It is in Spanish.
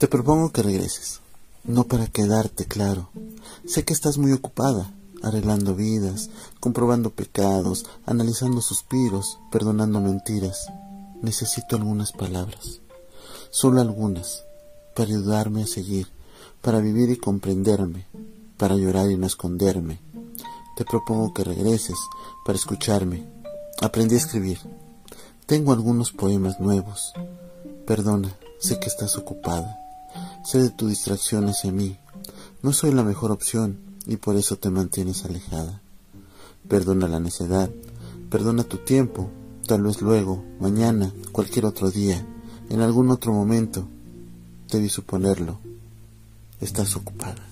Te propongo que regreses, no para quedarte claro. Sé que estás muy ocupada, arreglando vidas, comprobando pecados, analizando suspiros, perdonando mentiras. Necesito algunas palabras, solo algunas, para ayudarme a seguir, para vivir y comprenderme, para llorar y no esconderme. Te propongo que regreses para escucharme. Aprendí a escribir. Tengo algunos poemas nuevos. Perdona, sé que estás ocupada. Sé de tu distracción hacia mí. No soy la mejor opción y por eso te mantienes alejada. Perdona la necedad, perdona tu tiempo, tal vez luego, mañana, cualquier otro día, en algún otro momento, debí suponerlo. Estás ocupada.